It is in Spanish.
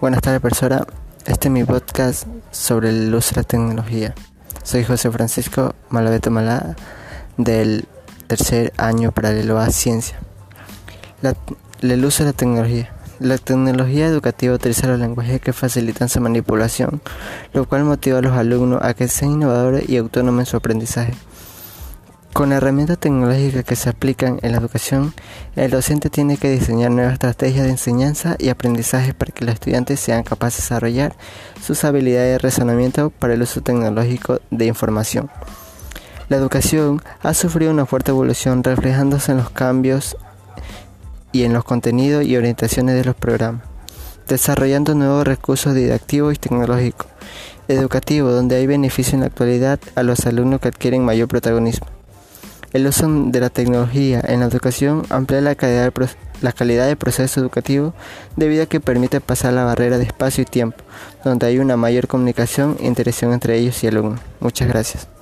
Buenas tardes, persona. Este es mi podcast sobre la tecnología. Soy José Francisco Malaveto Malá del tercer año paralelo a ciencia. de la tecnología. La tecnología educativa utiliza los lenguajes que facilitan su manipulación, lo cual motiva a los alumnos a que sean innovadores y autónomos en su aprendizaje. Con herramientas tecnológicas que se aplican en la educación, el docente tiene que diseñar nuevas estrategias de enseñanza y aprendizaje para que los estudiantes sean capaces de desarrollar sus habilidades de razonamiento para el uso tecnológico de información. La educación ha sufrido una fuerte evolución reflejándose en los cambios y en los contenidos y orientaciones de los programas, desarrollando nuevos recursos didactivos y tecnológicos, educativos donde hay beneficio en la actualidad a los alumnos que adquieren mayor protagonismo. El uso de la tecnología en la educación amplía la calidad, calidad del proceso educativo debido a que permite pasar la barrera de espacio y tiempo, donde hay una mayor comunicación e interacción entre ellos y alumnos. Muchas gracias.